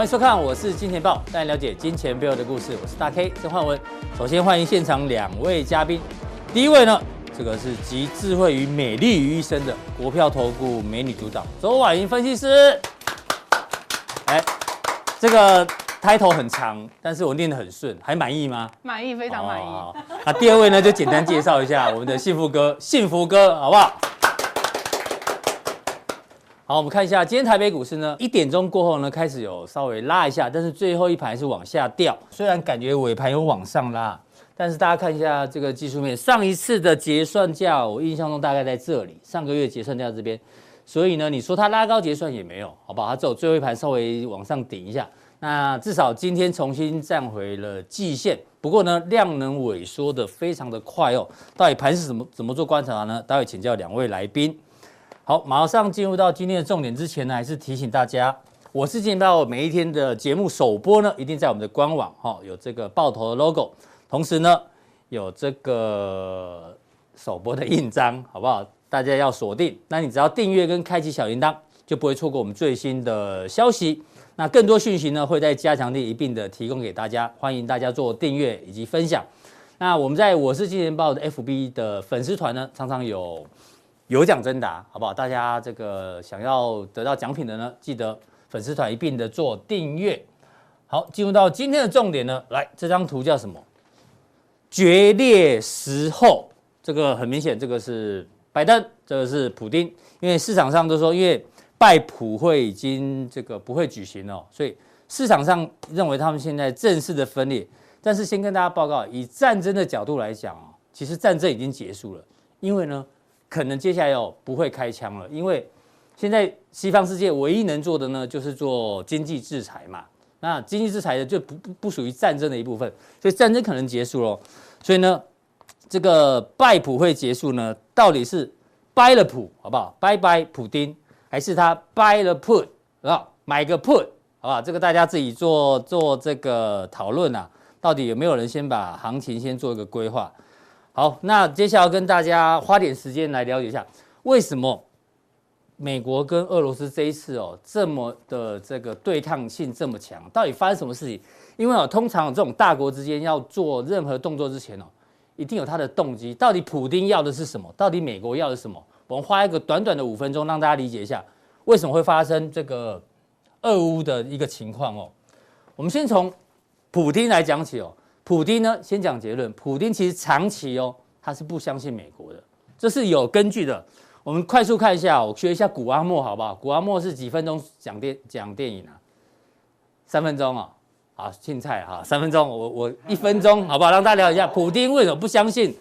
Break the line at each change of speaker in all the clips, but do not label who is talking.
欢迎收看，我是金钱豹，带你了解金钱背后的故事。我是大 K 曾焕文。首先欢迎现场两位嘉宾，第一位呢，这个是集智慧与美丽于一身的国票投顾美女组长周婉莹分析师。哎，这个 title 很长，但是我念得很顺，还满意吗？
满意，非常满意。
哦，那第二位呢，就简单介绍一下我们的幸福哥，幸福哥，好不好？好，我们看一下今天台北股市呢，一点钟过后呢，开始有稍微拉一下，但是最后一盘是往下掉。虽然感觉尾盘有往上拉，但是大家看一下这个技术面，上一次的结算价，我印象中大概在这里，上个月结算价这边，所以呢，你说它拉高结算也没有，好不好？它只有最后一盘稍微往上顶一下。那至少今天重新站回了季线，不过呢，量能萎缩的非常的快哦。到底盘是怎么怎么做观察呢？待会请教两位来宾。好，马上进入到今天的重点之前呢，还是提醒大家，我是金钱爆每一天的节目首播呢，一定在我们的官网哈，有这个爆头的 logo，同时呢，有这个首播的印章，好不好？大家要锁定，那你只要订阅跟开启小铃铛，就不会错过我们最新的消息。那更多讯息呢，会在加强錠一并的提供给大家，欢迎大家做订阅以及分享。那我们在我是金钱爆的 FB 的粉丝团呢，常常有。有奖征答，好不好？大家这个想要得到奖品的呢，记得粉丝团一并的做订阅。好，进入到今天的重点呢，来，这张图叫什么？决裂时候，这个很明显，这个是拜登，这个是普丁，因为市场上都说，因为拜普会已经这个不会举行了，所以市场上认为他们现在正式的分裂。但是先跟大家报告，以战争的角度来讲啊，其实战争已经结束了，因为呢。可能接下来哦不会开枪了，因为现在西方世界唯一能做的呢，就是做经济制裁嘛。那经济制裁的就不不不属于战争的一部分，所以战争可能结束了。所以呢，这个拜普会结束呢，到底是拜了普好不好？拜拜普丁，还是他拜了 put 啊？买个 put 好不好？这个大家自己做做这个讨论啊，到底有没有人先把行情先做一个规划？好，那接下来跟大家花点时间来了解一下，为什么美国跟俄罗斯这一次哦这么的这个对抗性这么强？到底发生什么事情？因为哦，通常这种大国之间要做任何动作之前哦，一定有他的动机。到底普丁要的是什么？到底美国要的是什么？我们花一个短短的五分钟，让大家理解一下为什么会发生这个俄乌的一个情况哦。我们先从普丁来讲起哦。普丁呢，先讲结论。普丁其实长期哦，他是不相信美国的，这是有根据的。我们快速看一下，我学一下古阿莫好不好？古阿莫是几分钟讲电讲电影啊？三分钟哦，好，青菜哈，三分钟，我我一分钟好不好？让大家了解一下，普丁为什么不相信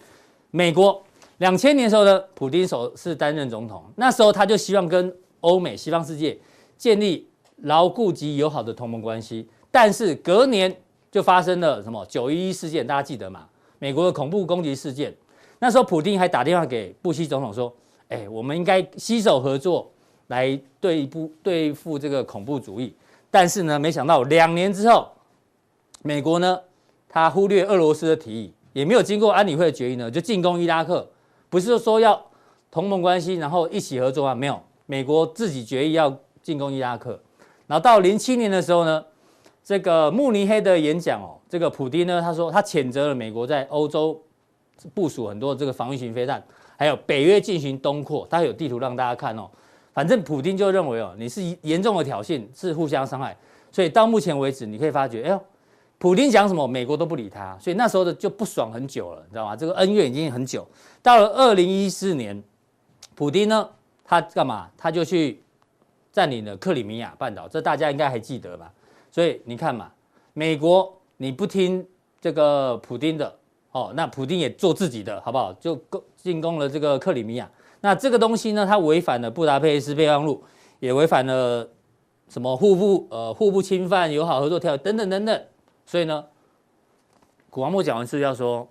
美国？两千年的时候呢，普丁首次担任总统，那时候他就希望跟欧美西方世界建立牢固及友好的同盟关系，但是隔年。就发生了什么九一一事件，大家记得吗？美国的恐怖攻击事件，那时候普丁还打电话给布希总统说：“哎，我们应该携手合作来对付对付这个恐怖主义。”但是呢，没想到两年之后，美国呢，他忽略俄罗斯的提议，也没有经过安理会的决议呢，就进攻伊拉克。不是说要同盟关系，然后一起合作啊？没有，美国自己决议要进攻伊拉克。然后到零七年的时候呢，这个慕尼黑的演讲哦，这个普丁呢，他说他谴责了美国在欧洲部署很多这个防御型飞弹，还有北约进行东扩，他有地图让大家看哦。反正普丁就认为哦，你是严重的挑衅，是互相伤害，所以到目前为止，你可以发觉，哎呦，普丁讲什么，美国都不理他，所以那时候的就不爽很久了，你知道吗？这个恩怨已经很久。到了二零一四年，普丁呢，他干嘛？他就去占领了克里米亚半岛，这大家应该还记得吧？所以你看嘛，美国你不听这个普丁的哦，那普丁也做自己的，好不好？就攻进攻了这个克里米亚。那这个东西呢，它违反了布达佩斯备忘录，也违反了什么互不呃互不侵犯、友好合作条约等等等等。所以呢，古王莫讲完是要说，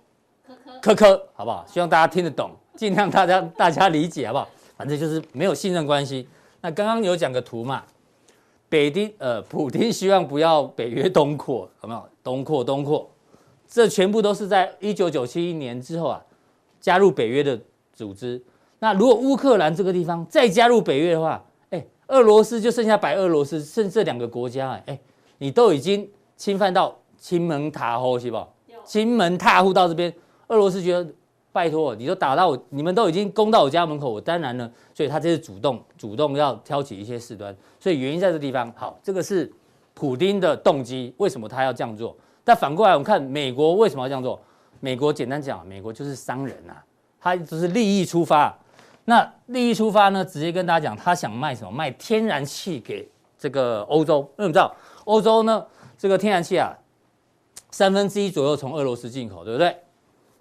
科科，好不好？希望大家听得懂，尽量大家大家理解，好不好？反正就是没有信任关系。那刚刚有讲个图嘛。北丁呃，普丁希望不要北约东扩，有没有？东扩东扩，这全部都是在一九九七年之后啊，加入北约的组织。那如果乌克兰这个地方再加入北约的话，哎，俄罗斯就剩下白俄罗斯，剩这两个国家，哎，你都已经侵犯到金门塔后，是不？金门踏户到这边，俄罗斯觉得拜托，你都打到我，你们都已经攻到我家门口，我当然呢，所以他这是主动主动要挑起一些事端，所以原因在这地方。好，这个是普丁的动机，为什么他要这样做？但反过来我们看美国为什么要这样做？美国简单讲，美国就是商人呐、啊，他就是利益出发。那利益出发呢，直接跟大家讲，他想卖什么？卖天然气给这个欧洲。因为我们知道欧洲呢，这个天然气啊。三分之一左右从俄罗斯进口，对不对？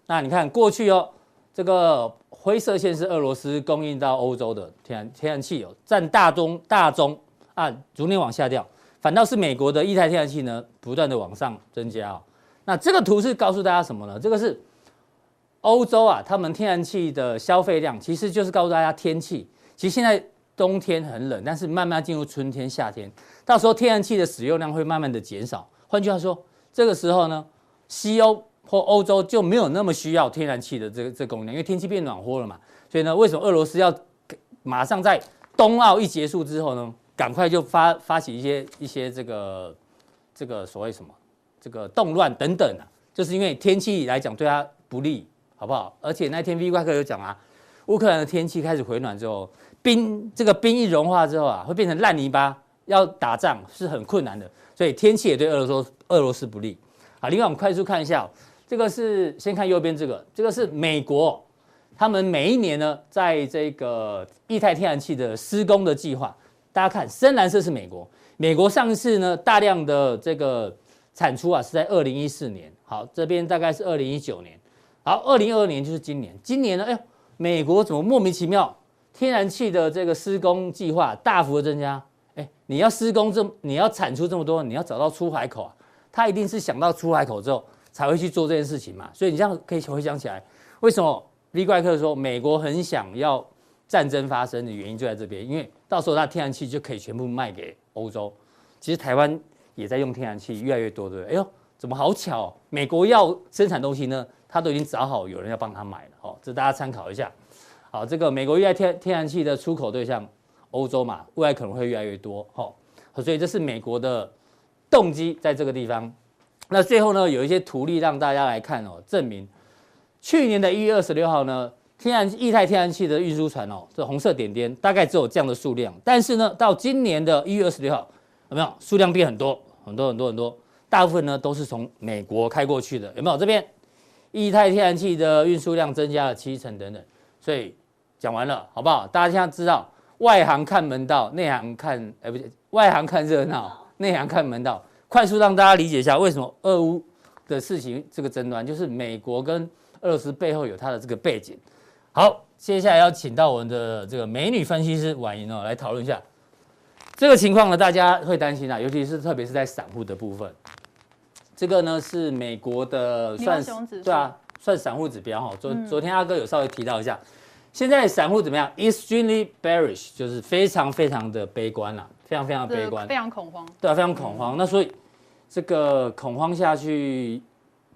那你看过去哦，这个灰色线是俄罗斯供应到欧洲的天然天然气有占大中大宗啊，逐年往下掉，反倒是美国的液态天然气呢，不断的往上增加哦。那这个图是告诉大家什么呢？这个是欧洲啊，他们天然气的消费量，其实就是告诉大家天气。其实现在冬天很冷，但是慢慢进入春天、夏天，到时候天然气的使用量会慢慢的减少。换句话说。这个时候呢，西欧或欧洲就没有那么需要天然气的这个这个供应，因为天气变暖和了嘛。所以呢，为什么俄罗斯要马上在冬奥一结束之后呢，赶快就发发起一些一些这个这个所谓什么这个动乱等等啊？就是因为天气来讲对他不利，好不好？而且那天 V 怪客有讲啊，乌克兰的天气开始回暖之后，冰这个冰一融化之后啊，会变成烂泥巴，要打仗是很困难的。所以天气也对俄罗斯俄罗斯不利好。另外，我们快速看一下，这个是先看右边这个，这个是美国，他们每一年呢，在这个液态天然气的施工的计划，大家看深蓝色是美国，美国上次呢大量的这个产出啊是在二零一四年，好，这边大概是二零一九年，好，二零二二年就是今年，今年呢，哎呦，美国怎么莫名其妙天然气的这个施工计划大幅的增加？哎，你要施工这，你要产出这么多，你要找到出海口啊。他一定是想到出海口之后才会去做这件事情嘛。所以你这样可以回想起来，为什么 V 怪客说美国很想要战争发生的原因就在这边，因为到时候它天然气就可以全部卖给欧洲。其实台湾也在用天然气，越来越多，对不对？哎呦，怎么好巧？美国要生产东西呢，他都已经找好有人要帮他买了。哦，这大家参考一下。好，这个美国越来天天然气的出口对象。欧洲嘛，未来可能会越来越多，哦，所以这是美国的动机在这个地方。那最后呢，有一些图例让大家来看哦，证明去年的一月二十六号呢，天然液态天然气的运输船哦，这红色点点大概只有这样的数量，但是呢，到今年的一月二十六号，有没有数量变很多很多很多很多？大部分呢都是从美国开过去的，有没有？这边液态天然气的运输量增加了七成等等。所以讲完了，好不好？大家现在知道。外行看门道，内行看，哎、不对，外行看热闹，内行看门道。快速让大家理解一下，为什么俄乌的事情这个争端，就是美国跟俄罗斯背后有它的这个背景。好，接下来要请到我们的这个美女分析师婉莹哦，来讨论一下这个情况呢。大家会担心啊，尤其是特别是在散户的部分。这个呢是美国的算对啊，算散户指标哈。昨昨天阿哥有稍微提到一下。现在散户怎么样？Extremely bearish，就是非常非常的悲观了，非常非常悲观，
非常恐慌。
对啊，非常恐慌。那所以这个恐慌下去，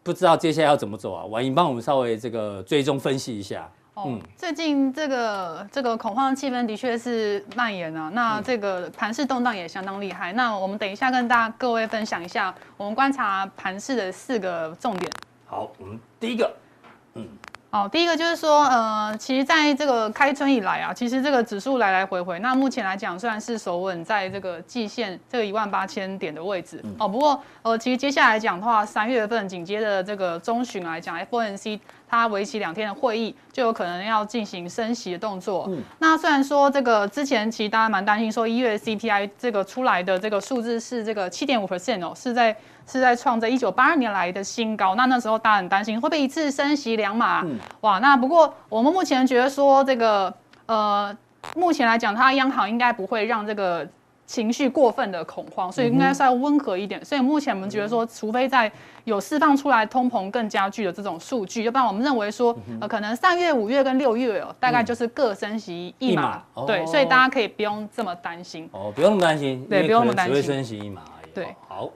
不知道接下来要怎么走啊？婉莹帮我们稍微这个追踪分析一下。
哦，嗯、最近这个这个恐慌的气氛的确是蔓延啊。那这个盘市动荡也相当厉害。那我们等一下跟大家各位分享一下，我们观察盘市的四个重点。
好，我们第一个，嗯。
哦，第一个就是说，呃，其实在这个开春以来啊，其实这个指数来来回回，那目前来讲算是守稳在这个季线这个一万八千点的位置。哦，不过呃，其实接下来讲的话，三月份紧接着这个中旬来讲，FOMC 它为期两天的会议就有可能要进行升息的动作。嗯，那虽然说这个之前其实大家蛮担心说一月 CPI 这个出来的这个数字是这个七点五 percent 哦，是在。是在创这一九八二年来的新高，那那时候大家很担心会不会一次升息两码？嗯、哇，那不过我们目前觉得说这个呃，目前来讲，它央行应该不会让这个情绪过分的恐慌，所以应该是要温和一点。所以目前我们觉得说，除非在有释放出来通膨更加剧的这种数据，要不然我们认为说呃，可能三月、五月跟六月哦，大概就是各升息一码。嗯、对，所以大家可以不用这么担心。
哦，不用那么担心。
对，不用那么担心。
只会升息一码而已。
对，
好。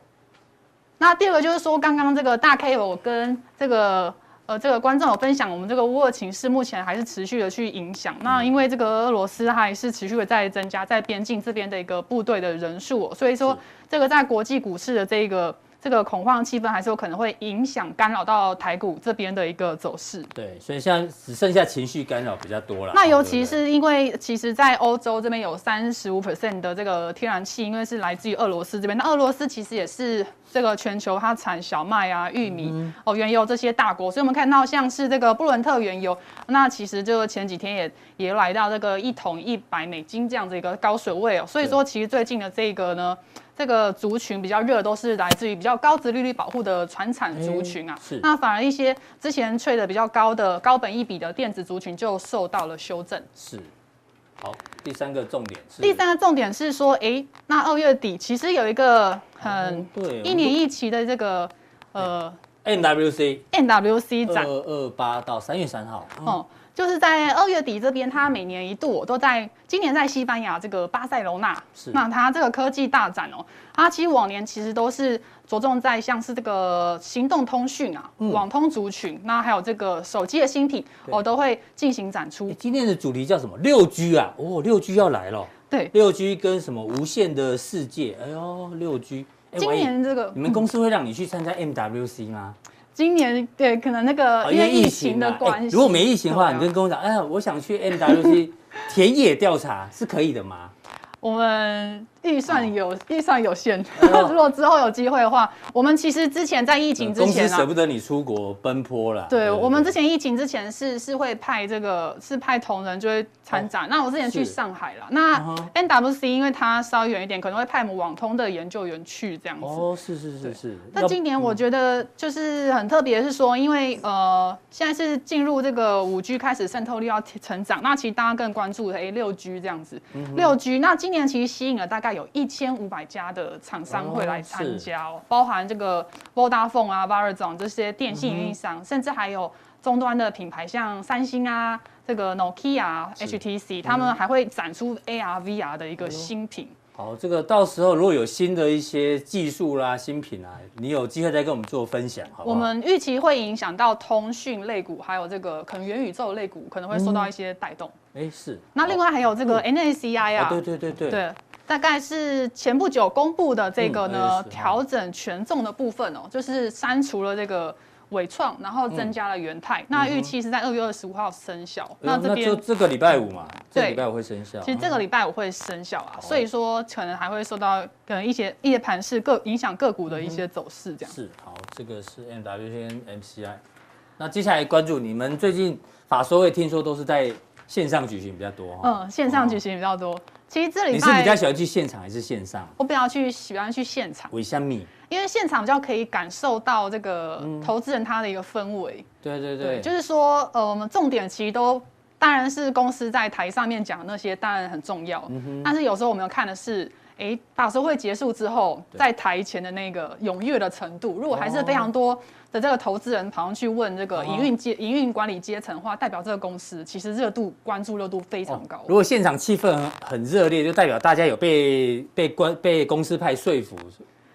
那第二个就是说，刚刚这个大 K 我跟这个呃，这个观众有分享，我们这个乌俄情势目前还是持续的去影响。那因为这个俄罗斯还是持续的在增加在边境这边的一个部队的人数，所以说这个在国际股市的这个。这个恐慌气氛还是有可能会影响干扰到台股这边的一个走势。
对，所以现在只剩下情绪干扰比较多了。
那尤其是因为，其实，在欧洲这边有三十五 percent 的这个天然气，因为是来自于俄罗斯这边。那俄罗斯其实也是这个全球它产小麦啊、玉米、嗯、哦、原油这些大国。所以我们看到像是这个布伦特原油，那其实就前几天也也来到这个一桶一百美金这样子一个高水位哦。所以说，其实最近的这个呢。这个族群比较热，都是来自于比较高殖利率保护的传产族群啊。是。那反而一些之前吹的比较高的高本益比的电子族群就受到了修正。
是。好，第三个重点是。
第三个重点是说，哎，那二月底其实有一个很对一年一期的这个呃
MWC
展，
二二八到三月三号。
哦。就是在二月底这边，它每年一度都在今年在西班牙这个巴塞罗那，是那它这个科技大展哦，它其实往年其实都是着重在像是这个行动通讯啊、嗯、网通族群，那还有这个手机的新品哦都会进行展出。
今天的主题叫什么？六 G 啊，哦，六 G 要来了。
对，
六 G 跟什么无限的世界？哎呦，六 G。
今年这个
你们公司会让你去参加 MWC 吗？
今年对，可能那个因为疫情的关系，
欸，如果没疫情的话，啊、你跟跟我讲，哎呀，我想去 MWC 田野调查，是可以的吗？
我们。预算有预算有限，如果之后有机会的话，我们其实之前在疫情之前
啊，舍不得你出国奔波了。
对，我们之前疫情之前是是会派这个是派同仁就会参展。那我之前去上海了，那 NWC 因为它稍微远一点，可能会派我们网通的研究员去这样子。
哦，是是是是。
那今年我觉得就是很特别，是说因为呃现在是进入这个五 G 开始渗透率要成长，那其实大家更关注的哎六 G 这样子，六 G 那今年其实吸引了大概。有一千五百家的厂商会来参加哦，包含这个 Vodafone 啊、Verizon 这些电信运营商，甚至还有终端的品牌，像三星啊、这个 Nokia、HTC，他们还会展出 AR、VR 的一个新品。
好，这个到时候如果有新的一些技术啦、新品啊，你有机会再跟我们做分享，好不好？
我们预期会影响到通讯类股，还有这个可能元宇宙类股可能会受到一些带动。
哎，是。
那另外还有这个 NACI 啊，
对对对对。
对。大概是前不久公布的这个呢，调整权重的部分哦，就是删除了这个伟创，然后增加了元泰。那预期是在二月二十五号生效。
那这边就这个礼拜五嘛，这个礼拜五会生效。
其实这个礼拜五会生效啊，所以说可能还会受到可能一些一些盘势个影响个股的一些走势这样。
是，好，这个是 MWC 跟 MCI。那接下来关注你们最近法说会，听说都是在线上举行比较多。
嗯，线上举行比较多。其实这里
你是比较喜欢去现场还是线上？
我比较去喜欢去现场。
为什么？
因为现场比较可以感受到这个投资人他的一个氛围。嗯、
对对对，
就是说，呃，我们重点其实都当然是公司在台上面讲的那些当然很重要，嗯、哼但是有时候我们要看的是，哎，法说会结束之后，在台前的那个踊跃的程度，如果还是非常多。的这个投资人跑上去问这个营运阶、营运管理阶层的话，代表这个公司其实热度、关注热度非常高。
如果现场气氛很热烈，就代表大家有被被关被公司派说服，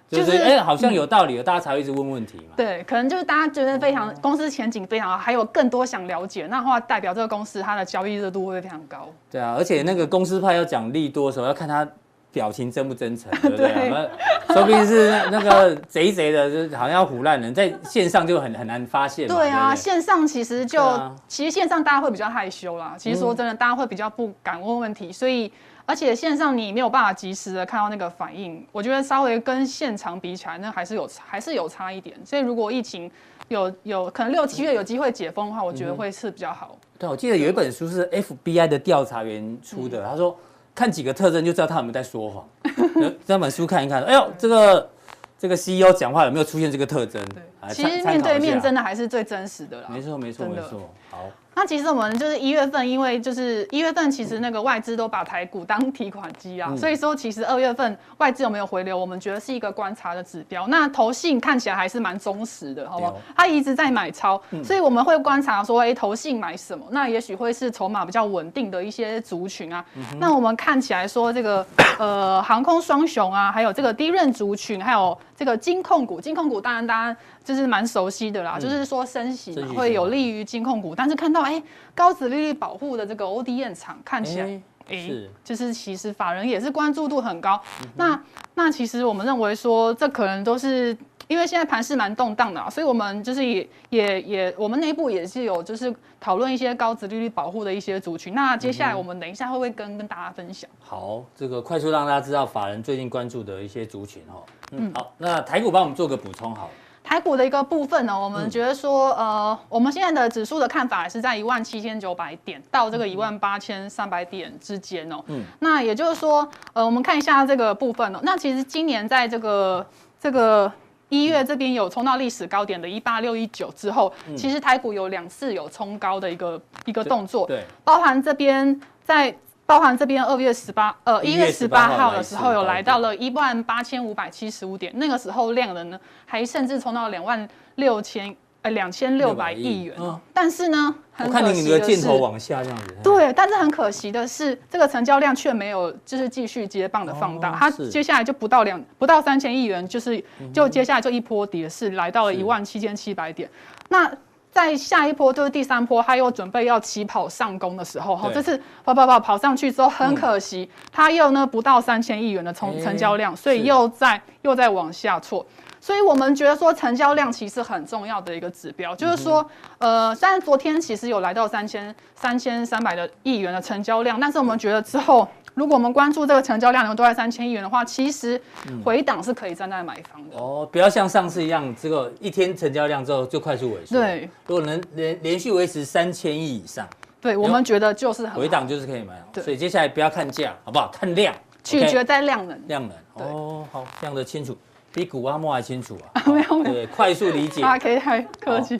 就是哎，好像有道理了，大家才会一直问问题嘛。
对，可能就是大家觉得非常公司前景非常好，还有更多想了解，那话代表这个公司它的交易热度会非常高。
对啊，而且那个公司派要讲利多的时候，要看他。表情真不真诚，对不对？对说不定是那个贼贼的，就好像要唬烂人，在线上就很很难发现。
对啊，
对对
线上其实就、啊、其实线上大家会比较害羞啦。其实说真的，大家会比较不敢问问题，嗯、所以而且线上你没有办法及时的看到那个反应。我觉得稍微跟现场比起来，那还是有还是有差一点。所以如果疫情有有可能六七月有机会解封的话，我觉得会是比较好。
对，我记得有一本书是 FBI 的调查员出的，嗯、他说。看几个特征就知道他有没有在说谎。这本书看一看，哎呦，这个这个 CEO 讲话有没有出现这个特征？对，
其实面对面真的还是最真实的啦。
没错，没错，没错。好。
那其实我们就是一月份，因为就是一月份，其实那个外资都把台股当提款机啊，嗯、所以说其实二月份外资有没有回流，我们觉得是一个观察的指标。那投信看起来还是蛮忠实的，好不好？他一直在买超，所以我们会观察说，哎、欸，投信买什么？那也许会是筹码比较稳定的一些族群啊。嗯、那我们看起来说这个 呃航空双雄啊，还有这个低润族群，还有。这个金控股，金控股当然大家就是蛮熟悉的啦，嗯、就是说升息嘛，会有利于金控股。但是看到哎、欸，高殖利率保护的这个 ODM 厂看起来，哎、欸，是，就是其实法人也是关注度很高。嗯、那那其实我们认为说，这可能都是。因为现在盘势蛮动荡的啊，所以我们就是也也也，我们内部也是有就是讨论一些高殖利率保护的一些族群。那接下来我们等一下会不会跟跟大家分享？
好，这个快速让大家知道法人最近关注的一些族群哦。嗯，好，那台股帮我们做个补充好。
台股的一个部分呢，我们觉得说，呃，我们现在的指数的看法是在一万七千九百点到这个一万八千三百点之间哦。嗯，那也就是说，呃，我们看一下这个部分哦。那其实今年在这个这个。一月这边有冲到历史高点的一八六一九之后，嗯、其实台股有两次有冲高的一个一个动作，对，包含这边在包含这边二月十八呃一月十八号的时候有来到了一万八千五百七十五点，那个时候量能呢还甚至冲到两万六千。呃，两千六百亿元，嗯、但是呢，很可惜的是，我看你的箭头往下这样子。对，但是很可惜的是，这个成交量却没有就是继续接棒的放大，哦、它接下来就不到两不到三千亿元，就是就接下来就一波跌势来到了一万七千七百点。那在下一波就是第三波，他又准备要起跑上攻的时候，哈对，这次跑跑跑跑上去之后，很可惜，嗯、它又呢不到三千亿元的成成交量，欸、所以又在又在往下挫。所以我们觉得说，成交量其实很重要的一个指标，就是说，呃，虽然昨天其实有来到三千三千三百的亿元的成交量，但是我们觉得之后，如果我们关注这个成交量能都在三千亿元的话，其实回档是可以站在买方的。
哦，不要像上次一样，这个一天成交量之后就快速萎缩。对，如果能连连续维持三千亿以上，
对我们觉得就是很
回档就是可以买。所以接下来不要看价，好不好？看量，
取决在量能。
量能。哦，好，非常的清楚。比古阿莫还清楚啊！没有没有，快速理解。
啊，可以太客气。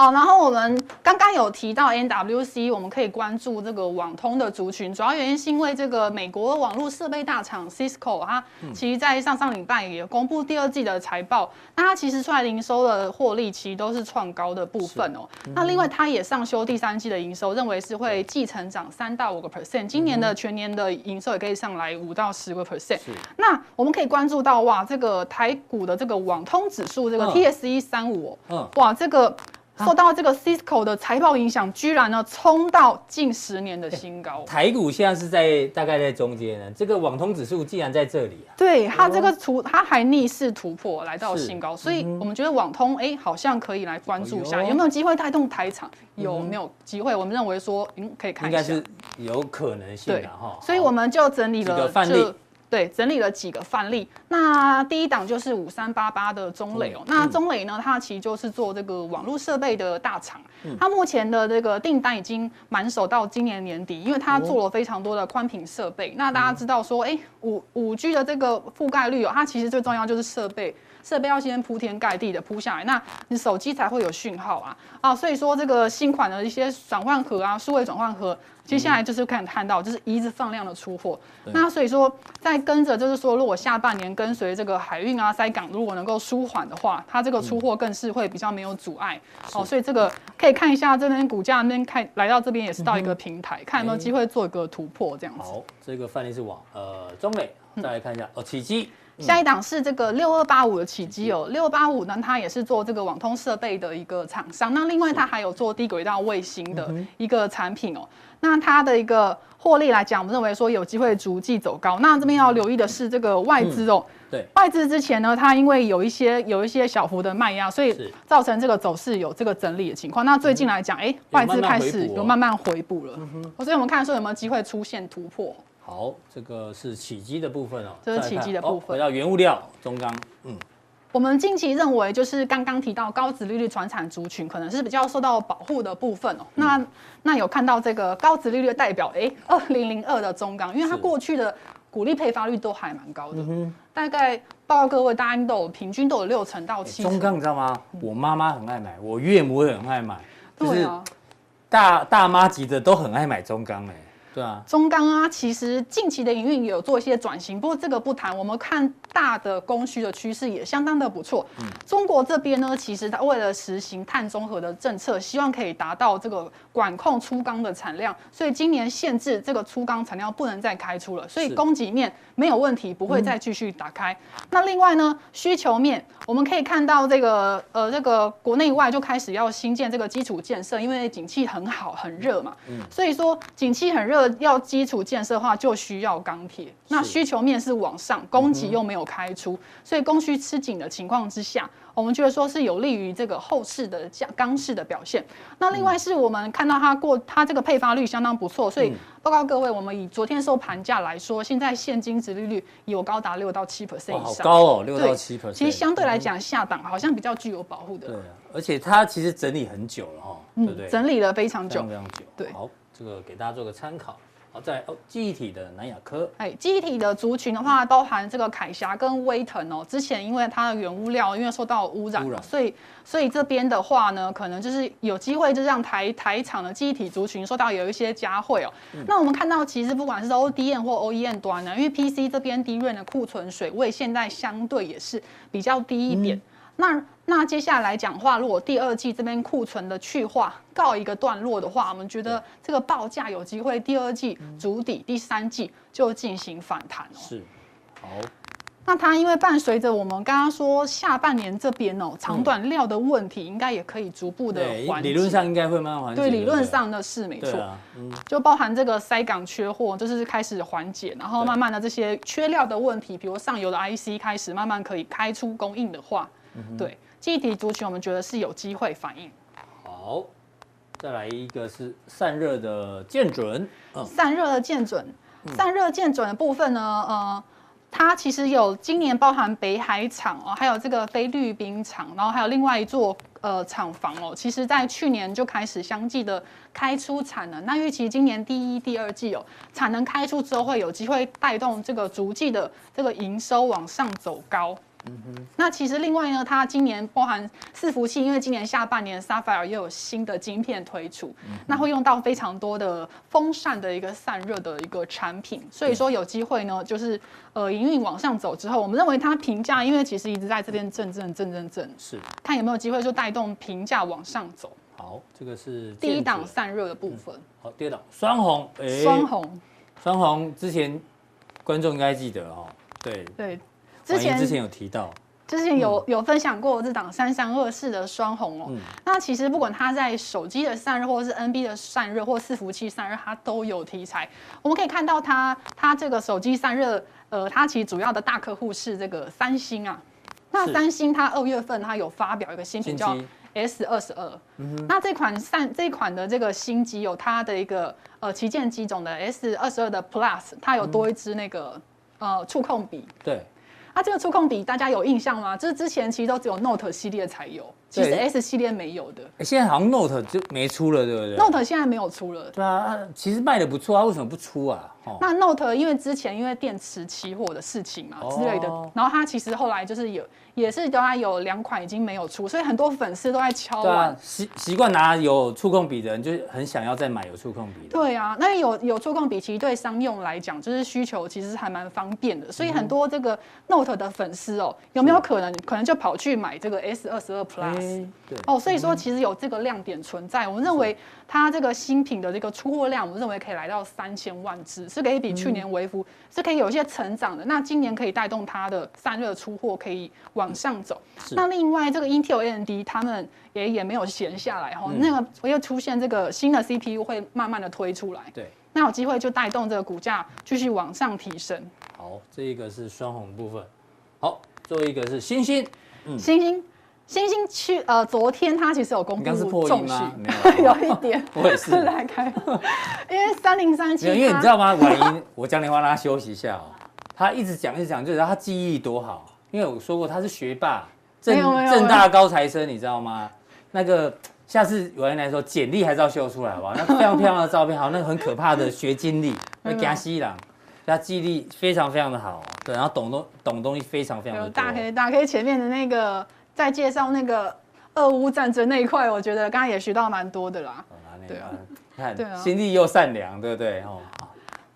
好，然后我们刚刚有提到 NWC，我们可以关注这个网通的族群，主要原因是因为这个美国网络设备大厂 Cisco，它其实在上上礼拜也公布第二季的财报，那它其实出来的营收的获利其实都是创高的部分哦。那另外它也上修第三季的营收，认为是会季成长三到五个 percent，今年的全年的营收也可以上来五到十个 percent。那我们可以关注到哇，这个台股的这个网通指数，这个 TSE 三五，哇，这个。受到这个 Cisco 的财报影响，居然呢冲到近十年的新高。
台股现在是在大概在中间呢，这个网通指数竟然在这里啊？
对，它这个突它还逆势突破来到新高，所以我们觉得网通哎好像可以来关注一下，有没有机会带动台厂？有没有机会？我们认为说嗯可以看一下，
应该是有可能性的哈。
所以我们就整理了范例。对，整理了几个范例。那第一档就是五三八八的中磊哦。那中磊呢，它其实就是做这个网络设备的大厂。它目前的这个订单已经满手到今年年底，因为它做了非常多的宽频设备。那大家知道说，哎，五五 G 的这个覆盖率哦，它其实最重要就是设备，设备要先铺天盖地的铺下来，那你手机才会有讯号啊啊。所以说这个新款的一些转换盒啊，数位转换盒。接下来就是可以看到，就是一直放量的出货。那所以说，在跟着就是说，如果下半年跟随这个海运啊、塞港，如果能够舒缓的话，它这个出货更是会比较没有阻碍。哦，所以这个可以看一下这边股价那边看来到这边也是到一个平台，看有没有机会做一个突破这样子。
好，这个范例是往呃中美，再来看一下、嗯、哦启碁。
下一档是这个六二八五的起机哦，六二八五呢，它也是做这个网通设备的一个厂商。那另外它还有做低轨道卫星的一个产品哦。那它的一个获利来讲，我们认为说有机会逐季走高。那这边要留意的是这个外资哦，对，外资之前呢，它因为有一些有一些小幅的卖压，所以造成这个走势有这个整理的情况。那最近来讲，哎，外资开始有慢慢回补了。所以我们看说有没有机会出现突破。
好，这个是启碁的部分哦，
这是启碁的部分。
回到原物料，中钢，嗯，
我们近期认为就是刚刚提到高值利率传产族群，可能是比较受到保护的部分哦。那那有看到这个高值利率的代表，哎，二零零二的中钢，因为它过去的股利配发率都还蛮高的，大概报告各位，大家都有平均都有六成到七成。
中钢你知道吗？我妈妈很爱买，我岳母也很爱买，就是大大妈级的都很爱买中钢哎。对啊，
中钢啊，其实近期的营运有做一些转型，不过这个不谈。我们看大的供需的趋势也相当的不错。嗯，中国这边呢，其实它为了实行碳中和的政策，希望可以达到这个管控粗钢的产量，所以今年限制这个粗钢产量不能再开出了，所以供给面没有问题，不会再继续打开。嗯、那另外呢，需求面我们可以看到这个呃这个国内外就开始要新建这个基础建设，因为景气很好很热嘛，嗯，所以说景气很热。要基础建设的话，就需要钢铁。那需求面是往上，供给又没有开出，所以供需吃紧的情况之下，我们觉得说是有利于这个后市的价钢市的表现。那另外是我们看到它过它这个配发率相当不错，所以报告各位，我们以昨天收盘价来说，现在现金值利率有高达六到七 percent 以上，
高哦，六到七 percent。
其实相对来讲，下档好像比较具有保护的。
对啊，而且它其实整理很久了哈，对不对？
整理了非常久，
非常久。
对，
好，这个给大家做个参考。好，在哦，记忆体的南亚科，
哎，记忆体的族群的话，包含这个凯霞跟威腾哦。之前因为它的原物料因为受到污染，污染，所以所以这边的话呢，可能就是有机会就让台台厂的记忆体族群受到有一些加惠哦。嗯、那我们看到其实不管是 ODM 或 OEM 端呢，因为 PC 这边 DRAM 的库存水位现在相对也是比较低一点。嗯那那接下来讲话，如果第二季这边库存的去化告一个段落的话，我们觉得这个报价有机会第二季筑底，第三季就进行反弹哦。
是，好。
那它因为伴随着我们刚刚说下半年这边哦，长短料的问题，应该也可以逐步的缓解。
理论上应该会慢慢缓解。
对，理论上的是没错。嗯。就包含这个塞港缺货，就是开始缓解，然后慢慢的这些缺料的问题，比如上游的 IC 开始慢慢可以开出供应的话。嗯、对，记忆体族群，我们觉得是有机会反应。
好，再来一个是散热的建准。
嗯、散热的建准，散热建准的部分呢，呃，它其实有今年包含北海厂哦，还有这个菲律宾厂，然后还有另外一座呃厂房哦，其实在去年就开始相继的开出产能。那预期今年第一、第二季哦，产能开出之后会有机会带动这个逐季的这个营收往上走高。嗯哼，那其实另外呢，它今年包含伺服器，因为今年下半年 Sapphire 又有新的晶片推出，嗯、那会用到非常多的风扇的一个散热的一个产品，所以说有机会呢，就是呃营运往上走之后，我们认为它评价，因为其实一直在这边震震震震震，是看有没有机会就带动评价往上走。
好，这个是
第一档散热的部分。嗯、
好，第二档双红，哎，
双红，
双红之前观众应该记得哦，对
对。
之前之前有提到，
之前有有分享过这档三三二四的双红哦。嗯、那其实不管它在手机的散热，或者是 NB 的散热，或伺服器散热，它都有题材。我们可以看到它，它这个手机散热，呃，它其实主要的大客户是这个三星啊。那三星它二月份它有发表一个新品叫 S 二十二。那这款散这款的这个新机有它的一个呃旗舰机种的 S 二十二的 Plus，它有多一支那个、嗯、呃触控笔。对。这个触控笔大家有印象吗？就是之前其实都只有 Note 系列才有，其实 S 系列没有的。
现在好像 Note 就没出了，对不对
？Note 现在没有出了。
对啊，其实卖的不错啊，为什么不出啊？哦、
那 Note 因为之前因为电池期货的事情嘛、哦、之类的，然后它其实后来就是有。也是，都还有两款已经没有出，所以很多粉丝都在敲啊。
习习惯拿有触控笔的人，就很想要再买有触控笔的。
对啊，那有有触控笔，其实对商用来讲，就是需求其实还蛮方便的。所以很多这个 Note 的粉丝哦，有没有可能可能就跑去买这个 S 二十二 Plus？对。哦，所以说其实有这个亮点存在。我们认为它这个新品的这个出货量，我们认为可以来到三千万只，是可以比去年微幅是可以有一些成长的。那今年可以带动它的散热出货，可以往上走，那另外这个 Intel AMD 他们也也没有闲下来哈，嗯、那个又出现这个新的 CPU 会慢慢的推出来，对，那有机会就带动这个股价继续往上提升。
好，这一个是双红部分，好，最后一个是星星，
嗯，欣兴，欣兴去呃，昨天他其实有公布重讯，
有，
有一点，
我也是
来开，因为三零三七，
因为你知道吗？婉莹，我讲电话让他休息一下哦，他一直讲一直讲，就是他记忆力多好。因为我说过他是学霸，正正大高材生，你知道吗？那个下次有人来说，简历还是要秀出来，好不好？那非常漂亮的照片，还有那个很可怕的学经历，那加西朗，他记忆力非常非常的好，对，然后懂东懂东西非常非常的多。
大 K 大 K 前面的那个在介绍那个俄乌战争那一块，我觉得刚刚也学到蛮多的啦。对啊，
看心地又善良，对不对？哦。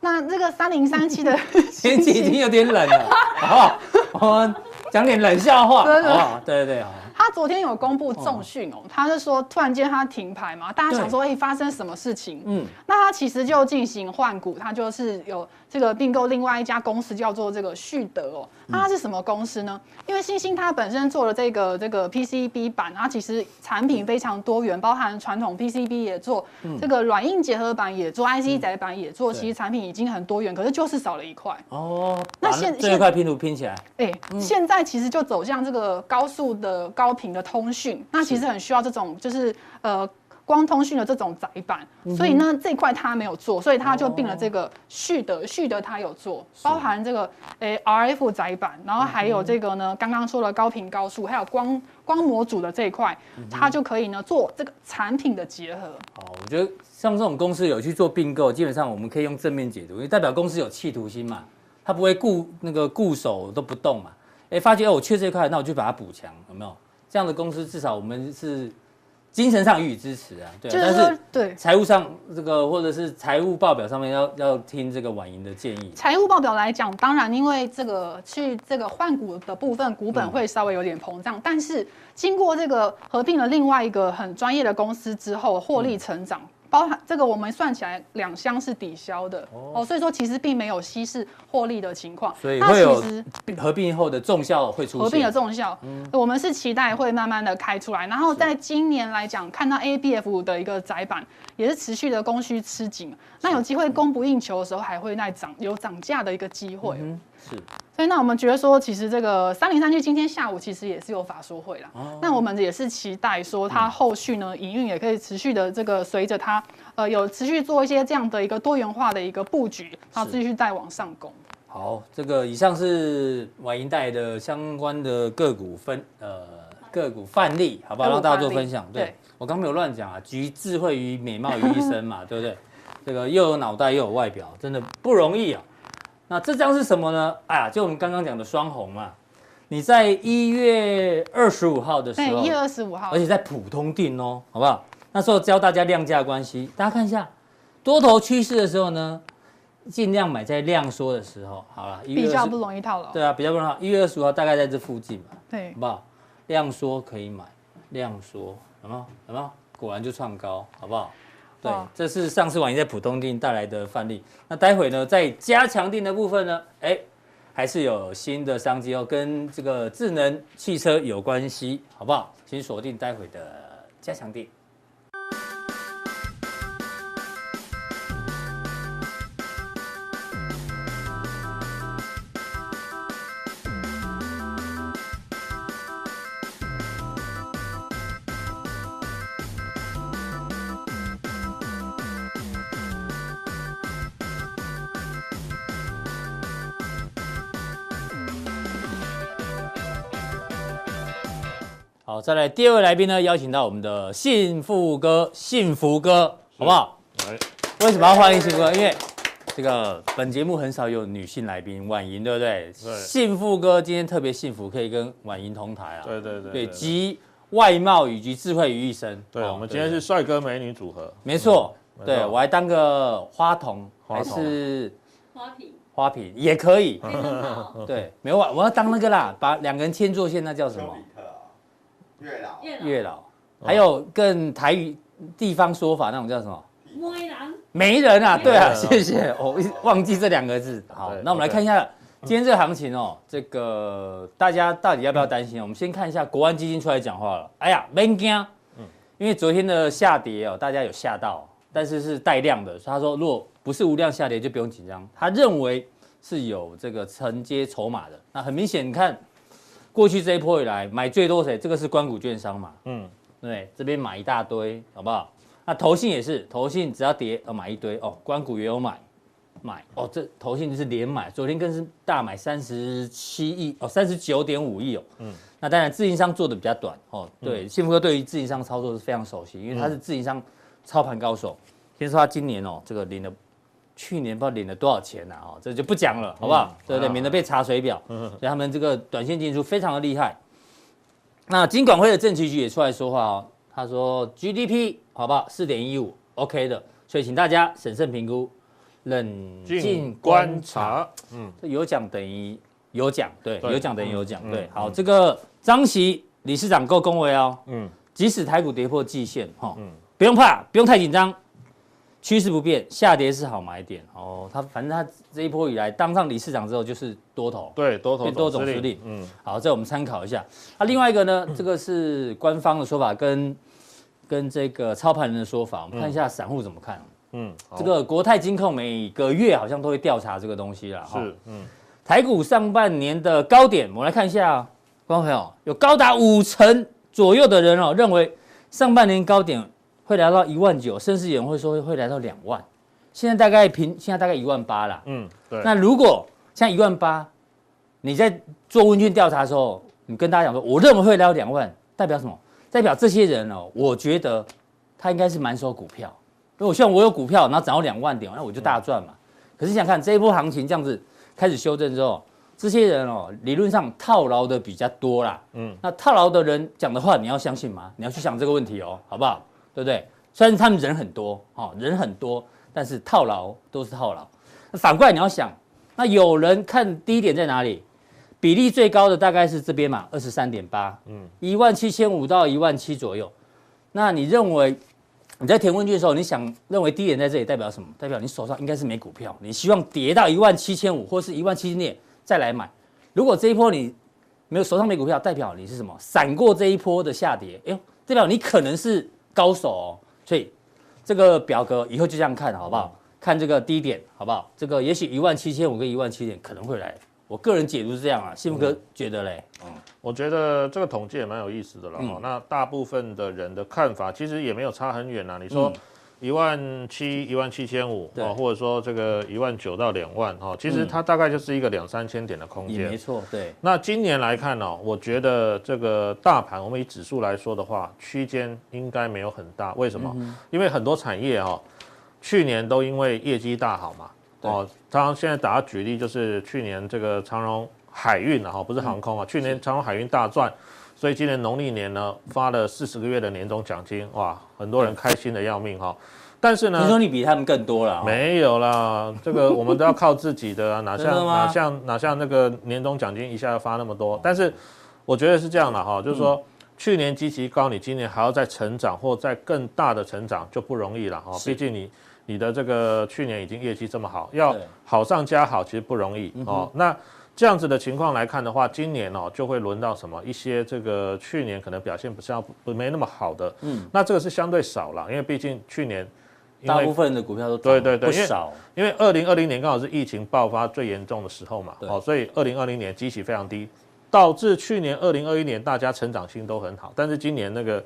那这个三零三七的
天气已经有点冷了，好不好？我们讲点冷笑话，好不好？对对对，好。
他昨天有公布重讯哦，他是说突然间他停牌嘛，大家想说哎发生什么事情？嗯，那他其实就进行换股，他就是有这个并购另外一家公司叫做这个旭德哦。那它是什么公司呢？因为星星它本身做了这个这个 PCB 板，它其实产品非常多元，包含传统 PCB 也做，这个软硬结合板也做，IC 载板也做，其实产品已经很多元，可是就是少了一块
哦。那现这一块拼图拼起来，
哎，现在其实就走向这个高速的高。高频的通讯，那其实很需要这种，就是呃光通讯的这种载板，所以呢这块他没有做，所以他就并了这个旭德，旭德他有做，包含这个诶 RF 载板，然后还有这个呢刚刚说的高频高速，还有光光模组的这一块，它就可以呢做这个产品的结合。
哦，我觉得像这种公司有去做并购，基本上我们可以用正面解读，因为代表公司有企图心嘛，他不会固那个固守都不动嘛，哎发觉哦我缺这块，那我就把它补强，有没有？这样的公司至少我们是精神上予以支持啊，对啊，但是对财务上这个或者是财务报表上面要要听这个婉莹的建议。
财务报表来讲，当然因为这个去这个换股的部分，股本会稍微有点膨胀，嗯、但是经过这个合并了另外一个很专业的公司之后，获利成长。嗯包含这个，我们算起来两箱是抵消的哦，所以说其实并没有稀释获利的情况。
所以会有合并后的重效会出现。
合并的重效，嗯，我们是期待会慢慢的开出来。然后在今年来讲，看到 ABF 的一个窄板也是持续的供需吃紧，那有机会供不应求的时候，还会再涨有涨价的一个机会。嗯，是。所以那我们觉得说，其实这个三零三七今天下午其实也是有法说会啦。哦。那我们也是期待说，它后续呢营运也可以持续的这个随着它呃有持续做一些这样的一个多元化的一个布局，然后继续再往上攻。
好，这个以上是婉莹带的相关的个股分呃个股范例，好不好？让大家做分享。对，对我刚没有乱讲啊，集智慧与美貌于一身嘛，对不对？这个又有脑袋又有外表，真的不容易啊。那这张是什么呢？哎呀，就我们刚刚讲的双红嘛。你在一月二十五号的时候，
对，一月二十五号，
而且在普通定哦，好不好？那时候教大家量价关系，大家看一下，多头趋势的时候呢，尽量买在量缩的时候，好了，
比较不容易套牢。
对啊，比较不容易套。一月二十五号大概在这附近嘛，
对，
好不好？量缩可以买，量缩，有没有？有没有？果然就创高，好不好？对，这是上次婉莹在普通定带来的范例。那待会呢，在加强定的部分呢，哎，还是有新的商机哦，跟这个智能汽车有关系，好不好？请锁定待会的加强錠。再来第二位来宾呢，邀请到我们的幸福哥，幸福哥，好不好？为什么要欢迎幸福哥？因为这个本节目很少有女性来宾，婉莹，对不对？对。幸福哥今天特别幸福，可以跟婉莹同台啊。
对对对。
对，集外貌以及智慧于一身。
对，我们今天是帅哥美女组合。
没错。对，我还当个花童，还是
花瓶？
花瓶也可以。对，没有，我要当那个啦，把两个人牵作线，那叫什么？
月老，
月老，还有更台语地方说法那种叫什么？
媒人，
媒人啊，对啊，谢谢，我忘记这两个字。好，那我们来看一下今天这个行情哦，这个大家到底要不要担心？我们先看一下国安基金出来讲话了。哎呀，没惊，因为昨天的下跌哦，大家有吓到，但是是带量的。他说，如果不是无量下跌，就不用紧张。他认为是有这个承接筹码的。那很明显，你看。过去这一波以来买最多谁？这个是关谷券商嘛？嗯，对，这边买一大堆，好不好？那投信也是，投信只要跌，哦，买一堆哦。关谷也有买，买哦，这投信就是连买，昨天更是大买三十七亿哦，三十九点五亿哦。嗯，那当然自营商做的比较短哦。对，幸福哥对于自营商操作是非常熟悉，因为他是自营商操盘高手。先说他今年哦，这个领了。去年不知道领了多少钱呢？哦，这就不讲了，好不好？对不对？免得被查水表。所以他们这个短线进出非常的厉害。那金管会的政企局也出来说话哦，他说 GDP 好不好？四点一五，OK 的。所以请大家审慎评估。冷静观察，嗯，有奖等于有奖，对，对有奖等于有奖，对，嗯、好，嗯、这个张席理事长够恭维哦，嗯，即使台股跌破季线，哈，嗯，不用怕，不用太紧张，趋势不变，下跌是好买点哦。他反正他这一波以来当上理事长之后就是多头，
对，多头
多总司令，嗯，好，这我们参考一下。那、啊、另外一个呢，这个是官方的说法跟跟这个操盘人的说法，我们看一下散户怎么看。嗯，这个国泰金控每个月好像都会调查这个东西啦。是，嗯，台股上半年的高点，我们来看一下，观众朋友，有高达五成左右的人哦，认为上半年高点会来到一万九，甚至有人会说会来到两万。现在大概平，现在大概一万八啦。嗯，对。那如果像一万八，你在做问卷调查的时候，你跟大家讲说，我认为会来到两万，代表什么？代表这些人哦，我觉得他应该是满手股票。如果像我有股票，然后涨到两万点，那我就大赚嘛。嗯、可是想看这一波行情这样子开始修正之后，这些人哦，理论上套牢的比较多啦。嗯，那套牢的人讲的话，你要相信吗？你要去想这个问题哦，好不好？对不对？虽然他们人很多，哦，人很多，但是套牢都是套牢。那反过来你要想，那有人看低点在哪里？比例最高的大概是这边嘛，二十三点八，嗯，一万七千五到一万七左右。那你认为？你在填问卷的时候，你想认为低点在这里代表什么？代表你手上应该是没股票，你希望跌到一万七千五或是一万七千点再来买。如果这一波你没有手上没股票，代表你是什么？闪过这一波的下跌，哎呦，代表你可能是高手哦。所以这个表格以后就这样看好不好？看这个低点好不好？这个也许一万七千五跟一万七点可能会来。我个人解读是这样啊，信福哥觉得嘞？嗯，
我觉得这个统计也蛮有意思的了。嗯、那大部分的人的看法其实也没有差很远啊。你说一万七、一万七千五啊，或者说这个一万九到两万哈，其实它大概就是一个两三千点的空间。
没错，对。
那今年来看呢，我觉得这个大盘，我们以指数来说的话，区间应该没有很大。为什么？嗯、因为很多产业哈，去年都因为业绩大好嘛。哦，他现在打举例，就是去年这个长荣海运啊，哈，不是航空啊，嗯、去年长荣海运大赚，所以今年农历年呢发了四十个月的年终奖金，哇，很多人开心的要命哈。但是呢，
你说你比他们更多了？
没有啦，这个我们都要靠自己的啊，哪像哪像哪像那个年终奖金一下要发那么多？但是我觉得是这样的哈，就是说去年基期高，你今年还要再成长或再更大的成长就不容易了哈，毕竟你。你的这个去年已经业绩这么好，要好上加好，其实不容易哦。那这样子的情况来看的话，今年哦就会轮到什么一些这个去年可能表现不是要不没那么好的，嗯，那这个是相对少了，因为毕竟去年
大部分的股票都
对对对
不少，
因为二零二零年刚好是疫情爆发最严重的时候嘛，哦，所以二零二零年基期非常低，导致去年二零二一年大家成长性都很好，但是今年那个。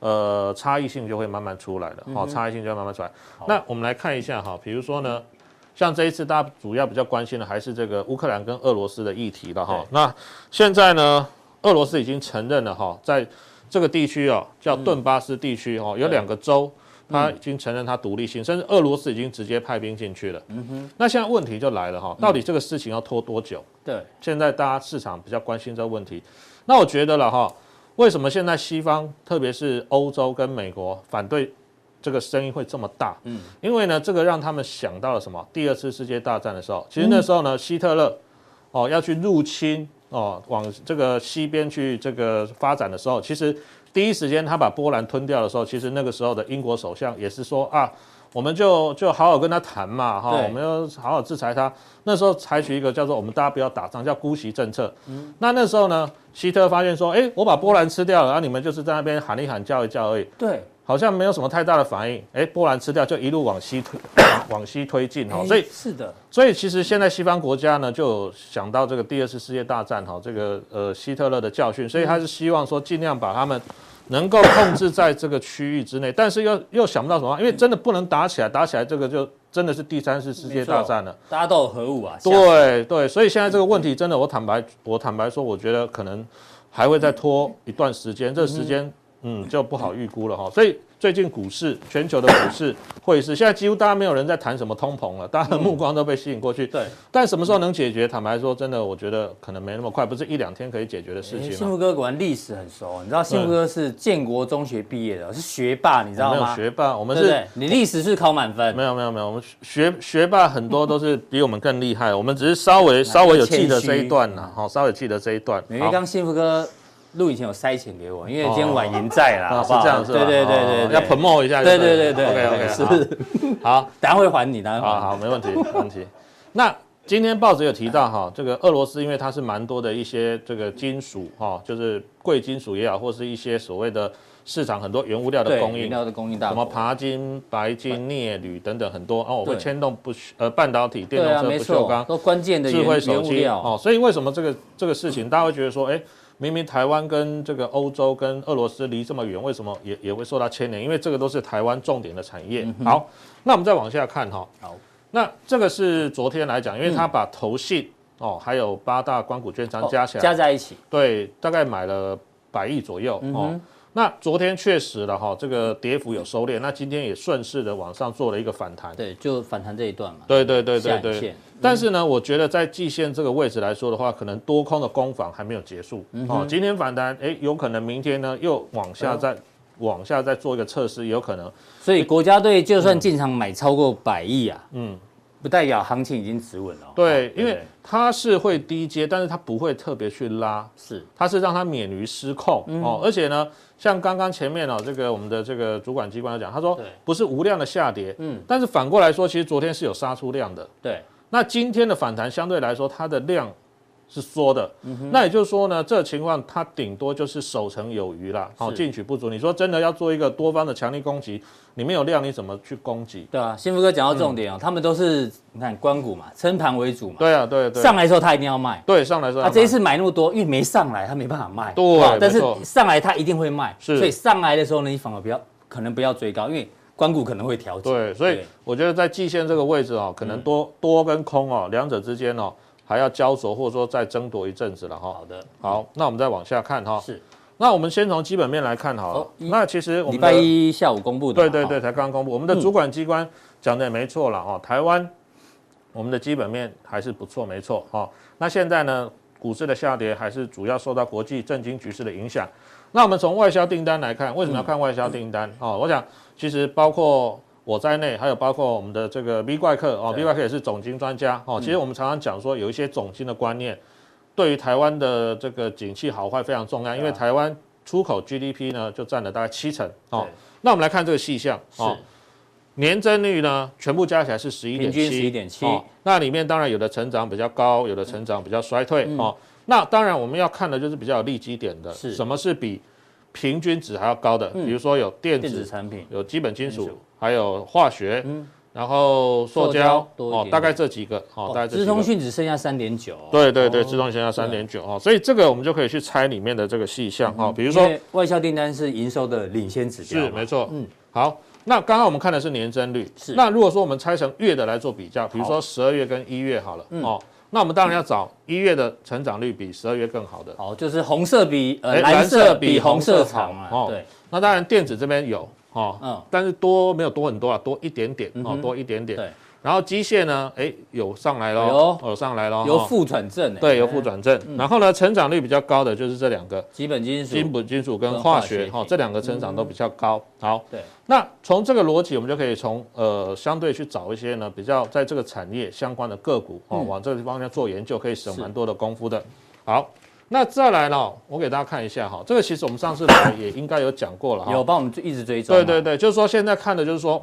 呃，差异性就会慢慢出来了，好、嗯哼，差异性就会慢慢出来。好那我们来看一下哈，比如说呢，像这一次大家主要比较关心的还是这个乌克兰跟俄罗斯的议题了哈。那现在呢，俄罗斯已经承认了哈，在这个地区哦，叫顿巴斯地区哦，有两个州，他已经承认它独立性，甚至俄罗斯已经直接派兵进去了。嗯哼。那现在问题就来了哈，到底这个事情要拖多久？对。现在大家市场比较关心这个问题，那我觉得了哈。为什么现在西方，特别是欧洲跟美国反对这个声音会这么大？嗯，因为呢，这个让他们想到了什么？第二次世界大战的时候，其实那时候呢，希特勒哦要去入侵哦，往这个西边去这个发展的时候，其实第一时间他把波兰吞掉的时候，其实那个时候的英国首相也是说啊。我们就就好好跟他谈嘛，哈对，我们要好好制裁他。那时候采取一个叫做“我们大家不要打仗”，叫姑息政策。嗯，那那时候呢，希特发现说，哎，我把波兰吃掉了，然后你们就是在那边喊一喊、叫一叫而已。对，好像没有什么太大的反应。哎，波兰吃掉就一路往西推，往西推进哈。所以是的，所以其实现在西方国家呢，就想到这个第二次世界大战哈，这个呃希特勒的教训，所以他是希望说尽量把他们。能够控制在这个区域之内，但是又又想不到什么，因为真的不能打起来，打起来这个就真的是第三次世界大战了。
大家都有核武啊。
对对，所以现在这个问题真的，我坦白我坦白说，我觉得可能还会再拖一段时间。这个时间嗯就不好预估了哈。所以最近股市，全球的股市汇市，现在几乎大家没有人在谈什么通膨了，大家的目光都被吸引过去。
对，
但什么时候能解决？坦白说，真的，我觉得可能没那么快，不是一两天可以解决的事情。
幸福哥果然历史很熟，你知道幸福哥是建国中学毕业的，是学霸，你知道吗？
没有学霸，我们是，
你历史是考满分？
没有没有没有，我们学学霸很多都是比我们更厉害，我们只是稍微 稍微有记得这一段呐，好，稍微记得这一段。
因为刚幸福哥。录以前有塞钱给我，因为今天婉莹在啦，
哦、好不好？是这样是吧？
对对对对，
要 promote 一下。
对对对对
，OK OK，
是。
好，
等下会还你，等下
好好，没问题，没问题。那今天报纸有提到哈，这个俄罗斯因为它是蛮多的一些这个金属哈，就是贵金属也好，或是一些所谓的市场很多原物料的供应，
原料的供应大，
什么爬金、白金、镍、铝等等很多哦，会牵动不呃半导体、电动车不锈钢，
都关键的
智慧手机
哦。
所以为什么这个这个事情大家会觉得说，哎？明明台湾跟这个欧洲跟俄罗斯离这么远，为什么也也会受到牵连？因为这个都是台湾重点的产业。嗯、好，那我们再往下看哈。好，那这个是昨天来讲，因为他把投信、嗯、哦，还有八大光股券商加起来、哦、
加在一起，
对，大概买了百亿左右、嗯、哦。那昨天确实了哈，这个跌幅有收敛，那今天也顺势的往上做了一个反弹。
对，就反弹这一段嘛。
对对对对对。但是呢，我觉得在季线这个位置来说的话，可能多空的攻防还没有结束。嗯、哦，今天反弹，哎，有可能明天呢又往下再、嗯、往下再做一个测试，有可能。
所以国家队就算进场买超过百亿啊，嗯，不代表行情已经止稳了。
对，哦、因为它是会低阶，但是它不会特别去拉，
是，
它是让它免于失控、嗯、哦。而且呢，像刚刚前面哦，这个我们的这个主管机关讲，他说不是无量的下跌，嗯，但是反过来说，其实昨天是有杀出量的，
对。
那今天的反弹相对来说，它的量是缩的，嗯、那也就是说呢，这个情况它顶多就是守成有余啦，好进取不足。你说真的要做一个多方的强力攻击，你没有量你怎么去攻击？
对啊，幸福哥讲到重点哦、他们都是你看官股嘛，撑盘为主嘛。
对啊，对对。
上来的时候他一定要卖。
对，上来的时候。他
这一次买那么多，因为没上来，他没办法卖。
对，
但是上来他一定会卖。是。所以上来的时候呢，你反而不要，可能不要追高，因为。关谷可能会调整，
对，所以我觉得在季线这个位置哦，可能多、嗯、多跟空哦，两者之间哦还要焦灼，或者说再争夺一阵子了哈。
好的，
好，那我们再往下看哈。是，那我们先从基本面来看好那其实
礼拜一下午公布的，
对对对，才刚刚公布。我们的主管机关讲的也没错了哦，台湾我们的基本面还是不错，没错哈。那现在呢，股市的下跌还是主要受到国际政经局势的影响。那我们从外销订单来看，为什么要看外销订单？哦、嗯，我想其实包括我在内，还有包括我们的这个 V 怪客哦，V 怪客也是总经专家哦。其实我们常常讲说，有一些总经的观念，对于台湾的这个景气好坏非常重要，因为台湾出口 GDP 呢就占了大概七成哦。那我们来看这个细项哦，年增率呢全部加起来是十一点七，
十一点七。
那里面当然有的成长比较高，有的成长比较衰退哦。那当然，我们要看的就是比较有利基点的，是什么是比平均值还要高的？比如说有电子产品，有基本金属，还有化学，然后塑胶哦，大概这几个哦，大概这几个。资通讯
只剩下三点九。
对对对，资通讯剩下三点九哦，所以这个我们就可以去猜里面的这个细项哦，比如说
外销订单是营收的领先指标，
是没错。嗯，好，那刚刚我们看的是年增率，是。那如果说我们拆成月的来做比较，比如说十二月跟一月好了，哦。那我们当然要找一月的成长率比十二月更好的，
好，就是红色比呃蓝色比红色长嘛，哦，对，
那当然电子这边有哦，嗯，但是多没有多很多啊，多一点点哦，多一点点，对。然后机械呢，哎，有上来喽，有上来喽，
由负转正，
对，由负转正。然后呢，成长率比较高的就是这两个，
基本金属、
基本金属跟化学，哈，这两个成长都比较高。好，对。那从这个逻辑，我们就可以从呃相对去找一些呢比较在这个产业相关的个股哦，往这个方向做研究，可以省蛮多的功夫的。好，那再来呢，我给大家看一下哈，这个其实我们上次来也应该有讲过了，
有帮我们一直追踪。
对对对，就是说现在看的就是说，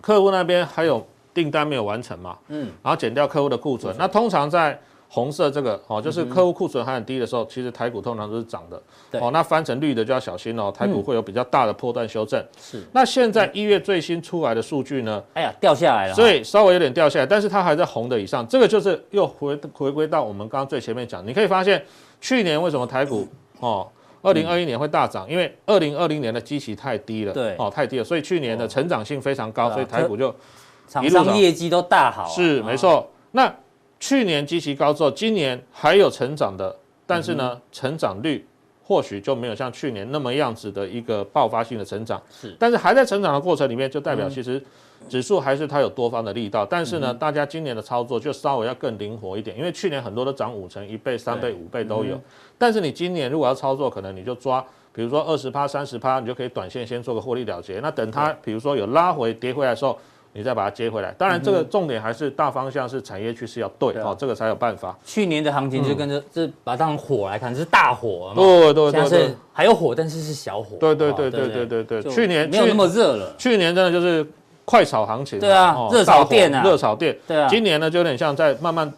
客户那边还有。订单没有完成嘛？嗯，然后减掉客户的库存，那通常在红色这个哦，就是客户库存还很低的时候，其实台股通常都是涨的。对，哦，那翻成绿的就要小心哦，台股会有比较大的波段修正。是，那现在一月最新出来的数据呢？
哎呀，掉下来了，
所以稍微有点掉下来，但是它还在红的以上。这个就是又回回归到我们刚刚最前面讲，你可以发现去年为什么台股哦，二零二一年会大涨，因为二零二零年的基期太低了，对，哦，太低了，所以去年的成长性非常高，所以台股就。
厂商业绩都大好，
是没错。那去年极其高之后，今年还有成长的，但是呢，成长率或许就没有像去年那么样子的一个爆发性的成长。
是，
但是还在成长的过程里面，就代表其实指数还是它有多方的力道。但是呢，大家今年的操作就稍微要更灵活一点，因为去年很多都涨五成、一倍、三倍、五倍都有。但是你今年如果要操作，可能你就抓。比如说二十趴、三十趴，你就可以短线先做个获利了结。那等它，比如说有拉回、跌回来的时候，你再把它接回来。当然，这个重点还是大方向是产业趋势要对哦，这个才有办法。
去年的行情就跟着，这把它当火来看，是大火。
对对对对，
还有火，但是是小火。
对对对对对对对，去年
没有那么热了。
去年真的就是快炒行情。
对啊，热炒店啊，
热炒店。
对啊，
今年呢就有点像在慢慢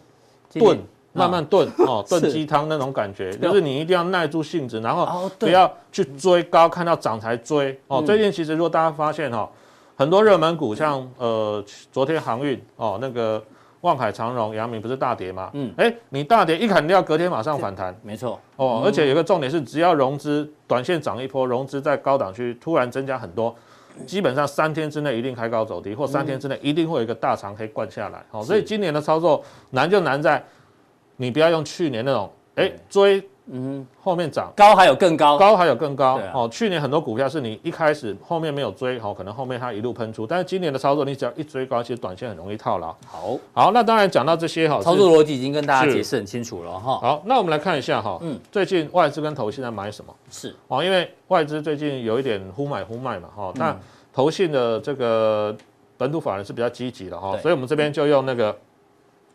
炖。慢慢炖哦，炖鸡汤那种感觉，就是你一定要耐住性子，然后不要去追高，看到涨才追哦。最近其实如果大家发现哈，很多热门股像呃昨天航运哦，那个望海长荣、阳明不是大跌吗？嗯，哎，你大跌一砍掉，隔天马上反弹，
没错
哦。而且有个重点是，只要融资短线涨一波，融资在高档区突然增加很多，基本上三天之内一定开高走低，或三天之内一定会有一个大长黑灌下来。哦，所以今年的操作难就难在。你不要用去年那种，哎追，嗯，后面涨。
高还有更高，
高还有更高，哦，去年很多股票是你一开始后面没有追，好，可能后面它一路喷出，但是今年的操作你只要一追高，其实短线很容易套牢。
好，
好，那当然讲到这些哈，
操作逻辑已经跟大家解释很清楚了哈。
好，那我们来看一下哈，嗯，最近外资跟投信在买什么？
是，
哦，因为外资最近有一点忽买忽卖嘛，哈，那投信的这个本土法人是比较积极的哈，所以我们这边就用那个。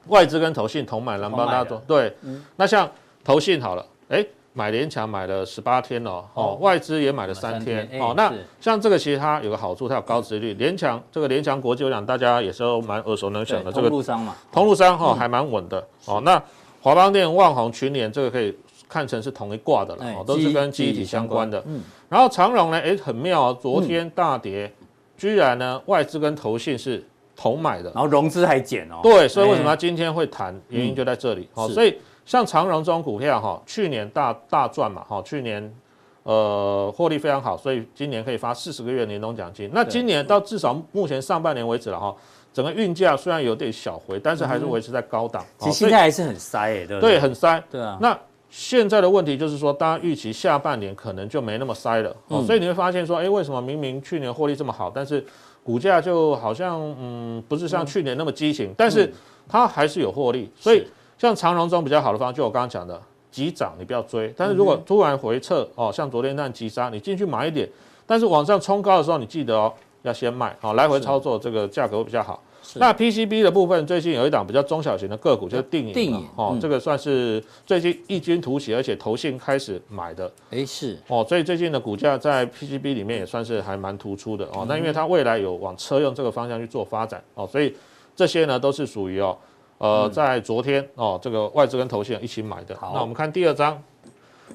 外资跟投信同买，来帮大家做。对，嗯、那像投信好了，哎、欸，买联强买了十八天了，哦，外资也买了三天，天哦，那像这个其实它有个好处，它有高殖率。联强这个联强国际，我想大家也是都蛮耳熟能详的。这个
通路商嘛，
通路商哈还蛮稳的。哦，那华邦电、万宏、群联这个可以看成是同一挂的了，哦，都是跟记忆体相关的。嗯，然后长荣呢，哎、欸，很妙啊，昨天大跌，嗯、居然呢外资跟投信是。同买的，
然后融资还减哦。
对，所以为什么它今天会弹？原因就在这里。好，所以像长荣这种股票哈，去年大大赚嘛，哈，去年呃获利非常好，所以今年可以发四十个月年终奖金。那今年到至少目前上半年为止了哈，整个运价虽然有点小回，但是还是维持在高档。
其实现在还是很塞诶，对
对，很塞。
对啊。
那现在的问题就是说，大家预期下半年可能就没那么塞了。哦，所以你会发现说，哎，为什么明明去年获利这么好，但是股价就好像嗯，不是像去年那么激情，嗯、但是它还是有获利，所以像长荣中比较好的方法，就我刚刚讲的急涨你不要追，但是如果突然回撤哦，像昨天那样急杀，你进去买一点，但是往上冲高的时候，你记得哦要先卖，哦来回操作这个价格会比较好。那 PCB 的部分，最近有一档比较中小型的个股，就是定影，定影哦，这个算是最近异军突起，而且投信开始买的，
哎是
哦，所以最近的股价在 PCB 里面也算是还蛮突出的哦。那因为它未来有往车用这个方向去做发展哦，所以这些呢都是属于哦，呃，在昨天哦，这个外资跟投信一起买的。好，那我们看第二张。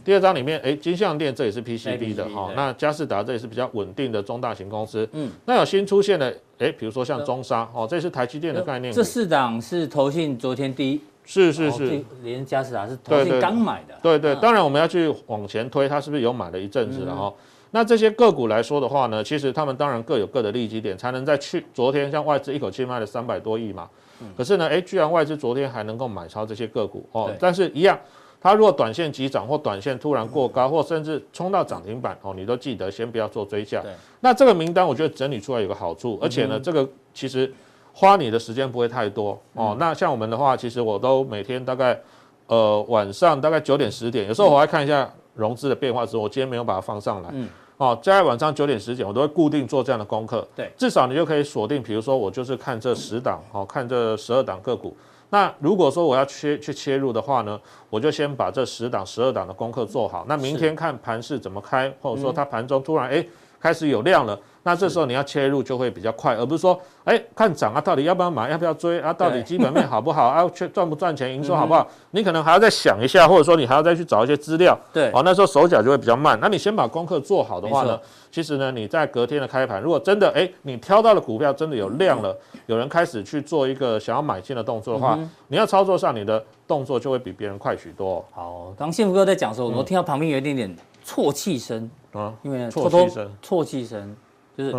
第二张里面，哎，金像电这也是 PCB 的哈，那嘉士达这也是比较稳定的中大型公司。嗯，那有新出现的，哎，比如说像中沙哦，这是台积电的概念。
这四档是投信昨天第一，
是是是，
连嘉士达是投信刚买的。
对对，当然我们要去往前推，它是不是有买了一阵子了哈？那这些个股来说的话呢，其实他们当然各有各的利基点，才能在去昨天像外资一口气卖了三百多亿嘛。可是呢，哎，居然外资昨天还能够买超这些个股哦，但是一样。它如果短线急涨或短线突然过高，或甚至冲到涨停板哦，你都记得先不要做追加。对那这个名单我觉得整理出来有个好处，而且呢，这个其实花你的时间不会太多哦。那像我们的话，其实我都每天大概呃晚上大概九点十点，有时候我还看一下融资的变化之后，我今天没有把它放上来。嗯。哦，在晚上九点十点，我都会固定做这样的功课。对。至少你就可以锁定，比如说我就是看这十档，哦，看这十二档个股。那如果说我要切去切入的话呢，我就先把这十档、十二档的功课做好。那明天看盘势怎么开，或者说它盘中突然哎开始有量了。那这时候你要切入就会比较快，而不是说，哎，看涨啊，到底要不要买，要不要追啊？到底基本面好不好 啊？赚赚不赚钱，营收好不好？你可能还要再想一下，或者说你还要再去找一些资料。对，哦，那时候手脚就会比较慢。那你先把功课做好的话呢，其实呢，你在隔天的开盘，如果真的哎，你挑到了股票真的有量了，有人开始去做一个想要买进的动作的话，你要操作上你的动作就会比别人快许多。
好，刚幸福哥在讲的时候，我听到旁边有一点点啜泣声啊，因为
啜泣声，
啜泣声。就是，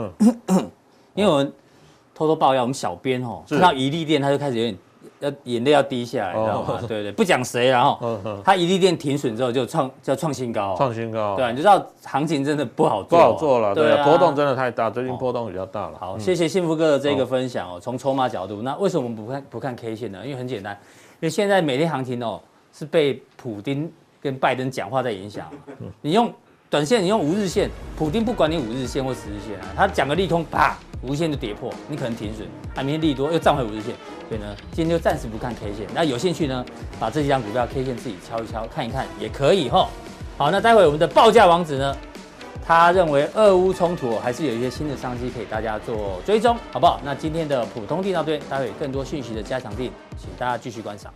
因为我们偷偷爆料，我们小编哦，看到一利电，他就开始有点要眼泪要滴下来，知道吗？对对，不讲谁，然后它一利电停损之后就创叫创新高，
创新高，
对，你就知道行情真的不好做，
不好做了，对，波动真的太大，最近波动比较大了。
好，谢谢幸福哥的这个分享哦。从筹码角度，那为什么我们不看不看 K 线呢？因为很简单，因为现在每天行情哦是被普丁跟拜登讲话在影响，你用。短线你用五日线，普丁不管你五日线或十日线啊，他讲个利空，啪，五日线就跌破，你可能停损，啊，明天利多又站回五日线，所以呢，今天就暂时不看 K 线。那有兴趣呢，把这几张股票 K 线自己敲一敲，看一看也可以吼。好，那待会我们的报价王子呢，他认为俄乌冲突还是有一些新的商机可以大家做追踪，好不好？那今天的普通地到这边，待会更多讯息的加强錠，请大家继续观赏。